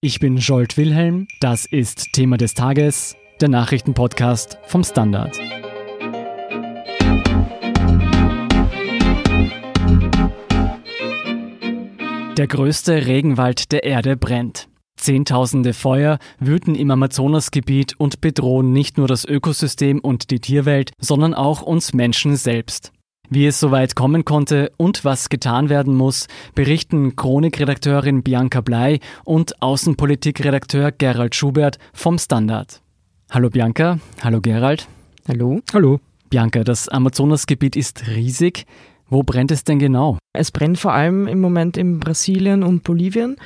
Ich bin Jolt Wilhelm, das ist Thema des Tages, der Nachrichtenpodcast vom Standard. Der größte Regenwald der Erde brennt. Zehntausende Feuer wüten im Amazonasgebiet und bedrohen nicht nur das Ökosystem und die Tierwelt, sondern auch uns Menschen selbst. Wie es soweit kommen konnte und was getan werden muss, berichten Chronikredakteurin Bianca Blei und Außenpolitikredakteur Gerald Schubert vom Standard. Hallo Bianca, hallo Gerald. Hallo. Hallo. Bianca, das Amazonasgebiet ist riesig. Wo brennt es denn genau? Es brennt vor allem im Moment in Brasilien und Bolivien,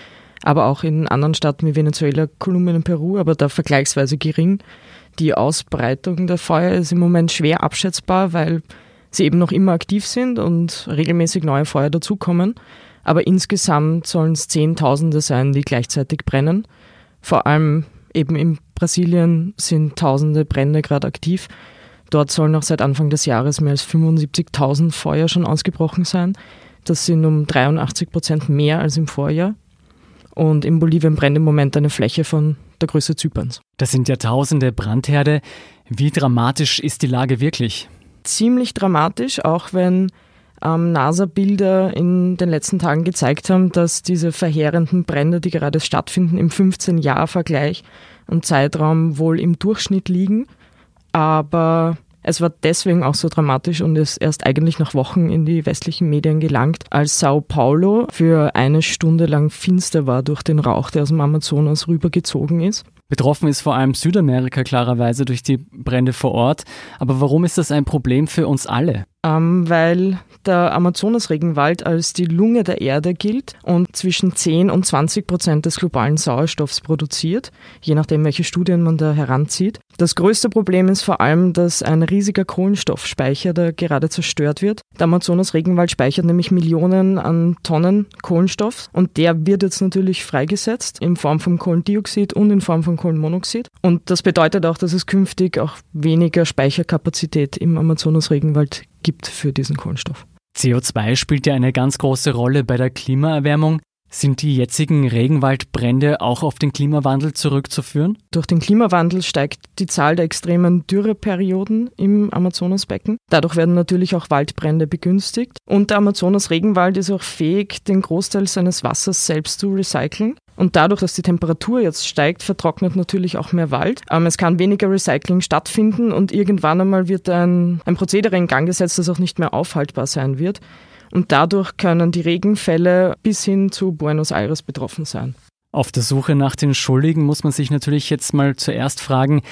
aber auch in anderen Staaten wie Venezuela, Kolumbien und Peru, aber da vergleichsweise gering. Die Ausbreitung der Feuer ist im Moment schwer abschätzbar, weil sie eben noch immer aktiv sind und regelmäßig neue Feuer dazukommen. Aber insgesamt sollen es Zehntausende sein, die gleichzeitig brennen. Vor allem eben in Brasilien sind tausende Brände gerade aktiv. Dort sollen auch seit Anfang des Jahres mehr als 75.000 Feuer schon ausgebrochen sein. Das sind um 83 Prozent mehr als im Vorjahr. Und in Bolivien brennt im Moment eine Fläche von der Größe Zyperns. Das sind ja tausende Brandherde. Wie dramatisch ist die Lage wirklich? Ziemlich dramatisch, auch wenn ähm, NASA-Bilder in den letzten Tagen gezeigt haben, dass diese verheerenden Brände, die gerade stattfinden, im 15-Jahr-Vergleich und Zeitraum wohl im Durchschnitt liegen. Aber es war deswegen auch so dramatisch und ist erst eigentlich nach Wochen in die westlichen Medien gelangt, als Sao Paulo für eine Stunde lang finster war durch den Rauch, der aus dem Amazonas rübergezogen ist. Betroffen ist vor allem Südamerika klarerweise durch die Brände vor Ort. Aber warum ist das ein Problem für uns alle? Ähm, weil der Amazonasregenwald als die Lunge der Erde gilt und zwischen 10 und 20 Prozent des globalen Sauerstoffs produziert, je nachdem, welche Studien man da heranzieht. Das größte Problem ist vor allem, dass ein riesiger Kohlenstoffspeicher da gerade zerstört wird. Der Amazonasregenwald speichert nämlich Millionen an Tonnen Kohlenstoff und der wird jetzt natürlich freigesetzt in Form von Kohlendioxid und in Form von Kohlenmonoxid. Und das bedeutet auch, dass es künftig auch weniger Speicherkapazität im Amazonasregenwald gibt für diesen Kohlenstoff. CO2 spielt ja eine ganz große Rolle bei der Klimaerwärmung. Sind die jetzigen Regenwaldbrände auch auf den Klimawandel zurückzuführen? Durch den Klimawandel steigt die Zahl der extremen Dürreperioden im Amazonasbecken. Dadurch werden natürlich auch Waldbrände begünstigt. Und der Amazonas-Regenwald ist auch fähig, den Großteil seines Wassers selbst zu recyceln. Und dadurch, dass die Temperatur jetzt steigt, vertrocknet natürlich auch mehr Wald. Ähm, es kann weniger Recycling stattfinden und irgendwann einmal wird ein, ein Prozedere in Gang gesetzt, das auch nicht mehr aufhaltbar sein wird. Und dadurch können die Regenfälle bis hin zu Buenos Aires betroffen sein. Auf der Suche nach den Schuldigen muss man sich natürlich jetzt mal zuerst fragen,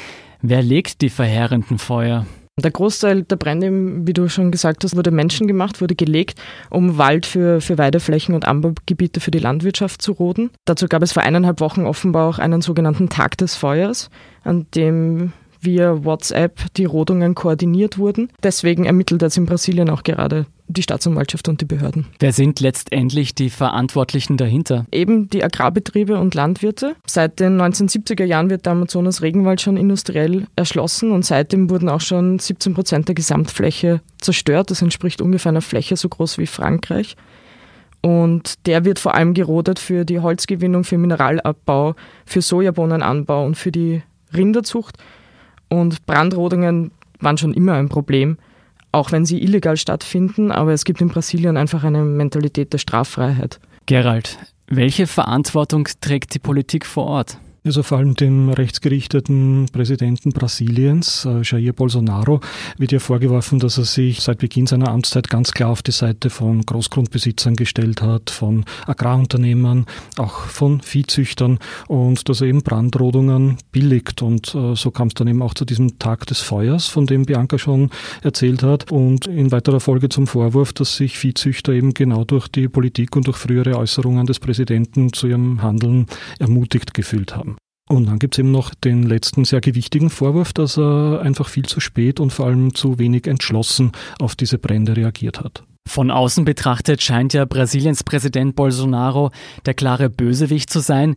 wer legt die verheerenden Feuer? Der Großteil der Brände, wie du schon gesagt hast, wurde menschengemacht, wurde gelegt, um Wald für, für Weideflächen und Anbaugebiete für die Landwirtschaft zu roden. Dazu gab es vor eineinhalb Wochen offenbar auch einen sogenannten Tag des Feuers, an dem via WhatsApp die Rodungen koordiniert wurden. Deswegen ermittelt jetzt in Brasilien auch gerade die Staatsanwaltschaft und die Behörden. Wer sind letztendlich die Verantwortlichen dahinter? Eben die Agrarbetriebe und Landwirte. Seit den 1970er Jahren wird der Amazonas-Regenwald schon industriell erschlossen und seitdem wurden auch schon 17 Prozent der Gesamtfläche zerstört. Das entspricht ungefähr einer Fläche so groß wie Frankreich. Und der wird vor allem gerodet für die Holzgewinnung, für Mineralabbau, für Sojabohnenanbau und für die Rinderzucht. Und Brandrodungen waren schon immer ein Problem auch wenn sie illegal stattfinden, aber es gibt in Brasilien einfach eine Mentalität der Straffreiheit. Gerald, welche Verantwortung trägt die Politik vor Ort? Also vor allem dem rechtsgerichteten Präsidenten Brasiliens, äh, Jair Bolsonaro, wird ja vorgeworfen, dass er sich seit Beginn seiner Amtszeit ganz klar auf die Seite von Großgrundbesitzern gestellt hat, von Agrarunternehmern, auch von Viehzüchtern und dass er eben Brandrodungen billigt. Und äh, so kam es dann eben auch zu diesem Tag des Feuers, von dem Bianca schon erzählt hat. Und in weiterer Folge zum Vorwurf, dass sich Viehzüchter eben genau durch die Politik und durch frühere Äußerungen des Präsidenten zu ihrem Handeln ermutigt gefühlt haben. Und dann gibt es eben noch den letzten sehr gewichtigen Vorwurf, dass er einfach viel zu spät und vor allem zu wenig entschlossen auf diese Brände reagiert hat. Von außen betrachtet scheint ja Brasiliens Präsident Bolsonaro der klare Bösewicht zu sein.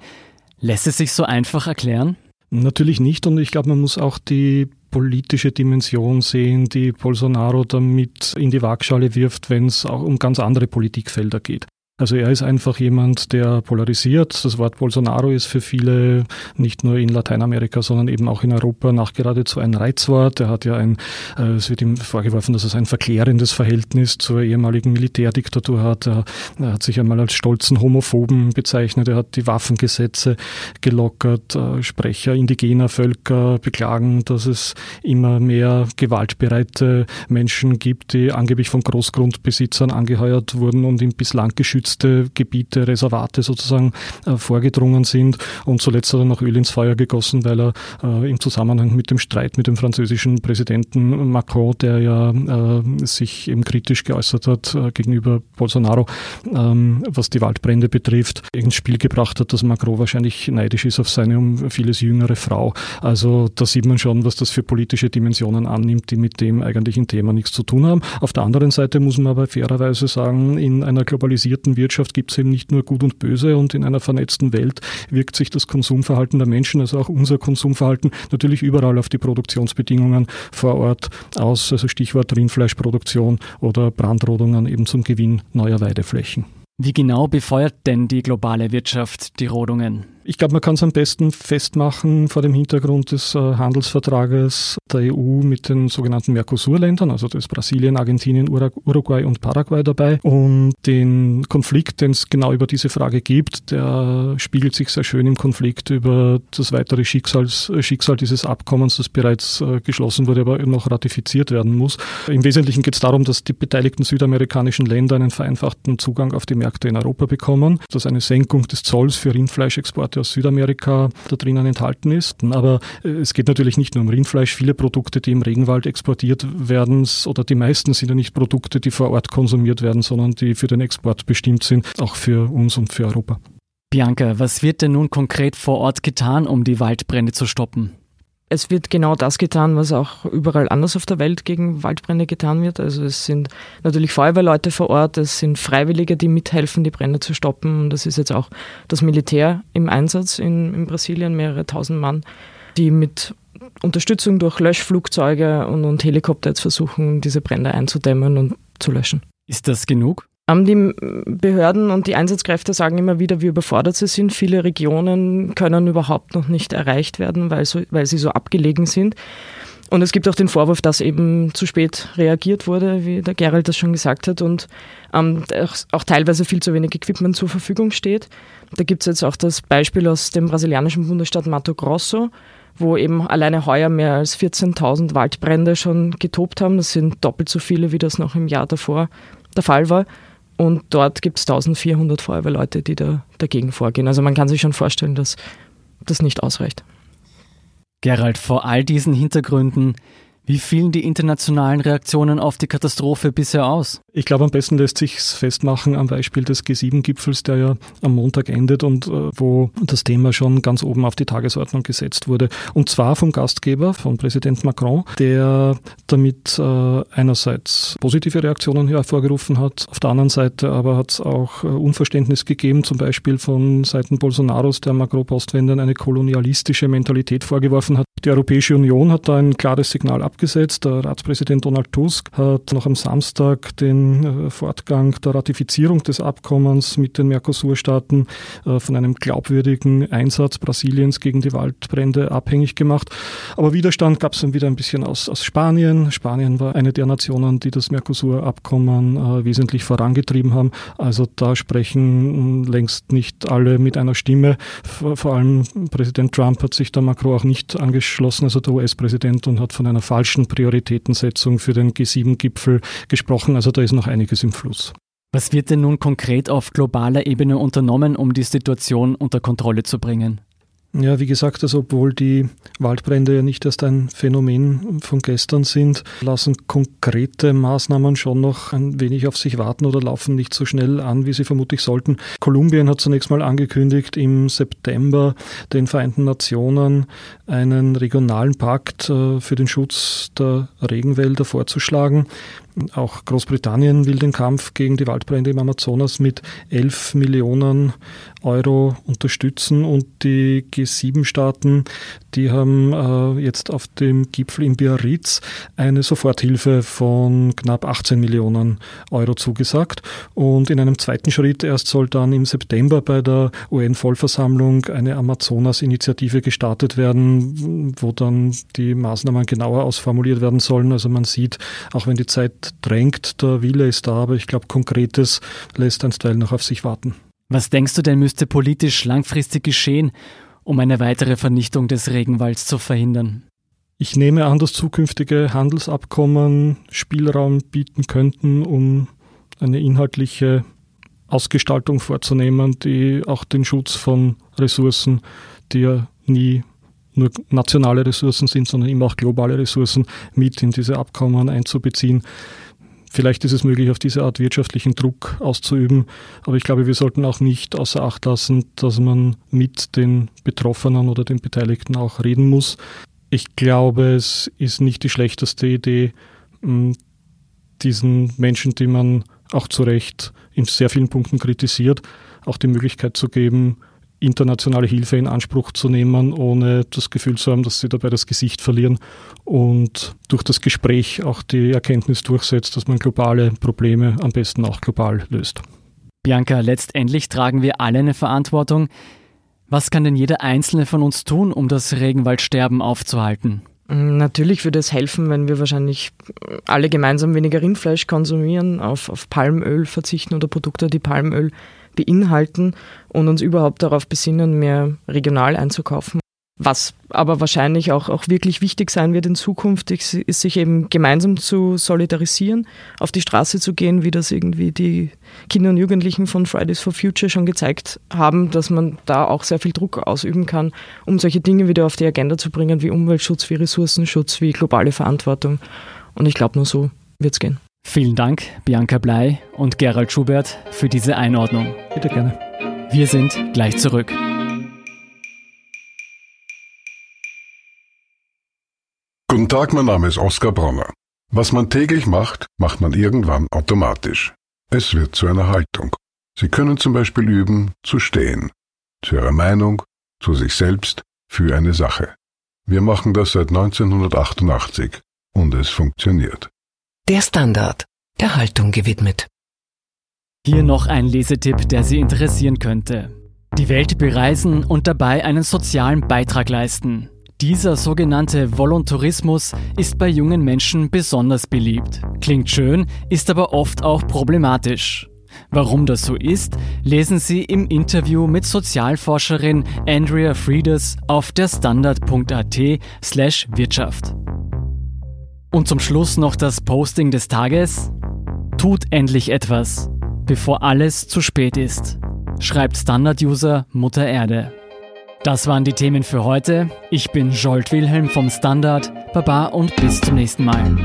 Lässt es sich so einfach erklären? Natürlich nicht und ich glaube, man muss auch die politische Dimension sehen, die Bolsonaro damit in die Waagschale wirft, wenn es auch um ganz andere Politikfelder geht. Also er ist einfach jemand, der polarisiert. Das Wort Bolsonaro ist für viele nicht nur in Lateinamerika, sondern eben auch in Europa nachgeradezu ein Reizwort. Er hat ja ein, äh, es wird ihm vorgeworfen, dass es ein verklärendes Verhältnis zur ehemaligen Militärdiktatur hat. Er, er hat sich einmal als stolzen Homophoben bezeichnet. Er hat die Waffengesetze gelockert. Äh, Sprecher indigener Völker beklagen, dass es immer mehr gewaltbereite Menschen gibt, die angeblich von Großgrundbesitzern angeheuert wurden und ihm bislang geschützt geschützte Gebiete, Reservate sozusagen äh, vorgedrungen sind. Und zuletzt hat er noch Öl ins Feuer gegossen, weil er äh, im Zusammenhang mit dem Streit mit dem französischen Präsidenten Macron, der ja äh, sich eben kritisch geäußert hat äh, gegenüber Bolsonaro, ähm, was die Waldbrände betrifft, ins Spiel gebracht hat, dass Macron wahrscheinlich neidisch ist auf seine um vieles jüngere Frau. Also da sieht man schon, was das für politische Dimensionen annimmt, die mit dem eigentlichen Thema nichts zu tun haben. Auf der anderen Seite muss man aber fairerweise sagen, in einer globalisierten vernetzten Wirtschaft gibt es eben nicht nur Gut und Böse und in einer vernetzten Welt wirkt sich das Konsumverhalten der Menschen, also auch unser Konsumverhalten, natürlich überall auf die Produktionsbedingungen vor Ort aus. Also Stichwort Rindfleischproduktion oder Brandrodungen eben zum Gewinn neuer Weideflächen. Wie genau befeuert denn die globale Wirtschaft die Rodungen? Ich glaube, man kann es am besten festmachen vor dem Hintergrund des äh, Handelsvertrages der EU mit den sogenannten Mercosur-Ländern, also das Brasilien, Argentinien, Uruguay und Paraguay dabei. Und den Konflikt, den es genau über diese Frage gibt, der spiegelt sich sehr schön im Konflikt über das weitere Schicksals, Schicksal dieses Abkommens, das bereits äh, geschlossen wurde, aber noch ratifiziert werden muss. Im Wesentlichen geht es darum, dass die beteiligten südamerikanischen Länder einen vereinfachten Zugang auf die Märkte in Europa bekommen, dass eine Senkung des Zolls für Rindfleischexporte aus Südamerika da drinnen enthalten ist. Aber äh, es geht natürlich nicht nur um Rindfleisch. Viele Produkte, die im Regenwald exportiert werden, oder die meisten sind ja nicht Produkte, die vor Ort konsumiert werden, sondern die für den Export bestimmt sind, auch für uns und für Europa. Bianca, was wird denn nun konkret vor Ort getan, um die Waldbrände zu stoppen? Es wird genau das getan, was auch überall anders auf der Welt gegen Waldbrände getan wird. Also es sind natürlich Feuerwehrleute vor Ort, es sind Freiwillige, die mithelfen, die Brände zu stoppen. Und das ist jetzt auch das Militär im Einsatz in, in Brasilien, mehrere tausend Mann, die mit Unterstützung durch Löschflugzeuge und, und Helikopter jetzt versuchen, diese Brände einzudämmen und zu löschen. Ist das genug? Die Behörden und die Einsatzkräfte sagen immer wieder, wie überfordert sie sind. Viele Regionen können überhaupt noch nicht erreicht werden, weil, so, weil sie so abgelegen sind. Und es gibt auch den Vorwurf, dass eben zu spät reagiert wurde, wie der Gerald das schon gesagt hat, und ähm, auch, auch, teilweise viel zu wenig Equipment zur Verfügung steht. Da gibt es jetzt auch das Beispiel aus dem brasilianischen Bundesstaat Mato Grosso, wo eben alleine heuer mehr als 14.000 Waldbrände schon getobt haben. Das sind doppelt so viele, wie das noch im Jahr davor der Fall war. Und dort gibt es 1400 Feuerwehrleute, die da dagegen vorgehen. Also man kann sich schon vorstellen, dass das nicht ausreicht. Gerald, vor all diesen Hintergründen, wie fielen die internationalen Reaktionen auf die Katastrophe bisher aus? Ich glaube, am besten lässt sich festmachen am Beispiel des G7-Gipfels, der ja am Montag endet und äh, wo das Thema schon ganz oben auf die Tagesordnung gesetzt wurde. Und zwar vom Gastgeber, von Präsident Macron, der damit äh, einerseits positive Reaktionen hervorgerufen hat, auf der anderen Seite aber hat es auch äh, Unverständnis gegeben, zum Beispiel von Seiten Bolsonaros, der Macron-Postwendern eine kolonialistische Mentalität vorgeworfen hat. Die Europäische Union hat da ein klares Signal abgesetzt. Der Ratspräsident Donald Tusk hat noch am Samstag den äh, Fortgang der Ratifizierung des Abkommens mit den Mercosur-Staaten äh, von einem glaubwürdigen Einsatz Brasiliens gegen die Waldbrände abhängig gemacht. Aber Widerstand gab es dann wieder ein bisschen aus, aus Spanien. Spanien war eine der Nationen, die das Mercosur-Abkommen äh, wesentlich vorangetrieben haben. Also da sprechen längst nicht alle mit einer Stimme. Vor allem Präsident Trump hat sich da Macron auch nicht angeschlossen, also der US-Präsident, und hat von einer falschen Prioritätensetzung für den G7-Gipfel gesprochen. Also da ist noch einiges im Fluss. Was wird denn nun konkret auf globaler Ebene unternommen, um die Situation unter Kontrolle zu bringen? Ja, wie gesagt, also obwohl die Waldbrände ja nicht erst ein Phänomen von gestern sind, lassen konkrete Maßnahmen schon noch ein wenig auf sich warten oder laufen nicht so schnell an, wie sie vermutlich sollten. Kolumbien hat zunächst mal angekündigt, im September den Vereinten Nationen einen regionalen Pakt äh, für den Schutz der Regenwälder vorzuschlagen. Auch Großbritannien will den Kampf gegen die Waldbrände im Amazonas mit 11 Millionen Euro unterstützen und die G7-Staaten, die haben äh, jetzt auf dem Gipfel in Biarritz eine Soforthilfe von knapp 18 Millionen Euro zugesagt. Und in einem zweiten Schritt erst soll dann im September bei der UN-Vollversammlung eine Amazonas-Initiative gestartet werden, wo dann die Maßnahmen genauer ausformuliert werden sollen. Also man sieht, auch wenn die Zeit drängt, der Wille ist da, aber ich glaube, Konkretes lässt einstweilen noch auf sich warten. Was denkst du denn müsste politisch langfristig geschehen, um eine weitere Vernichtung des Regenwalds zu verhindern? Ich nehme an, dass zukünftige Handelsabkommen Spielraum bieten könnten, um eine inhaltliche Ausgestaltung vorzunehmen, die auch den Schutz von Ressourcen, die ja nie nur nationale Ressourcen sind, sondern immer auch globale Ressourcen mit in diese Abkommen einzubeziehen. Vielleicht ist es möglich, auf diese Art wirtschaftlichen Druck auszuüben, aber ich glaube, wir sollten auch nicht außer Acht lassen, dass man mit den Betroffenen oder den Beteiligten auch reden muss. Ich glaube, es ist nicht die schlechteste Idee, diesen Menschen, die man auch zu Recht in sehr vielen Punkten kritisiert, auch die Möglichkeit zu geben, internationale Hilfe in Anspruch zu nehmen, ohne das Gefühl zu haben, dass sie dabei das Gesicht verlieren und durch das Gespräch auch die Erkenntnis durchsetzt, dass man globale Probleme am besten auch global löst. Bianca, letztendlich tragen wir alle eine Verantwortung. Was kann denn jeder Einzelne von uns tun, um das Regenwaldsterben aufzuhalten? Natürlich würde es helfen, wenn wir wahrscheinlich alle gemeinsam weniger Rindfleisch konsumieren, auf, auf Palmöl verzichten oder Produkte, die Palmöl beinhalten und uns überhaupt darauf besinnen, mehr regional einzukaufen. Was aber wahrscheinlich auch, auch wirklich wichtig sein wird in Zukunft, ist, ist, sich eben gemeinsam zu solidarisieren, auf die Straße zu gehen, wie das irgendwie die Kinder und Jugendlichen von Fridays for Future schon gezeigt haben, dass man da auch sehr viel Druck ausüben kann, um solche Dinge wieder auf die Agenda zu bringen, wie Umweltschutz, wie Ressourcenschutz, wie globale Verantwortung. Und ich glaube, nur so wird es gehen. Vielen Dank, Bianca Blei und Gerald Schubert, für diese Einordnung. Bitte gerne. Wir sind gleich zurück. Guten Tag, mein Name ist Oskar Bronner. Was man täglich macht, macht man irgendwann automatisch. Es wird zu einer Haltung. Sie können zum Beispiel üben, zu stehen. Zu Ihrer Meinung, zu sich selbst, für eine Sache. Wir machen das seit 1988 und es funktioniert. Der Standard, der Haltung gewidmet. Hier noch ein Lesetipp, der Sie interessieren könnte. Die Welt bereisen und dabei einen sozialen Beitrag leisten. Dieser sogenannte Voluntarismus ist bei jungen Menschen besonders beliebt. Klingt schön, ist aber oft auch problematisch. Warum das so ist, lesen Sie im Interview mit Sozialforscherin Andrea Frieders auf der Standard.at slash Wirtschaft. Und zum Schluss noch das Posting des Tages. Tut endlich etwas, bevor alles zu spät ist, schreibt Standard-User Mutter Erde. Das waren die Themen für heute. Ich bin Jolt Wilhelm vom Standard. Baba und bis zum nächsten Mal.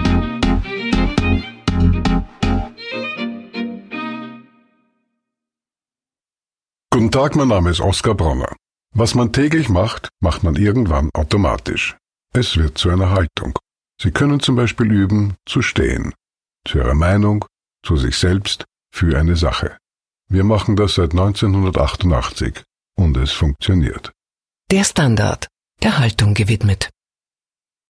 Guten Tag, mein Name ist Oskar Bronner. Was man täglich macht, macht man irgendwann automatisch. Es wird zu einer Haltung. Sie können zum Beispiel üben, zu stehen. Zu Ihrer Meinung, zu sich selbst, für eine Sache. Wir machen das seit 1988 und es funktioniert. Der Standard, der Haltung gewidmet.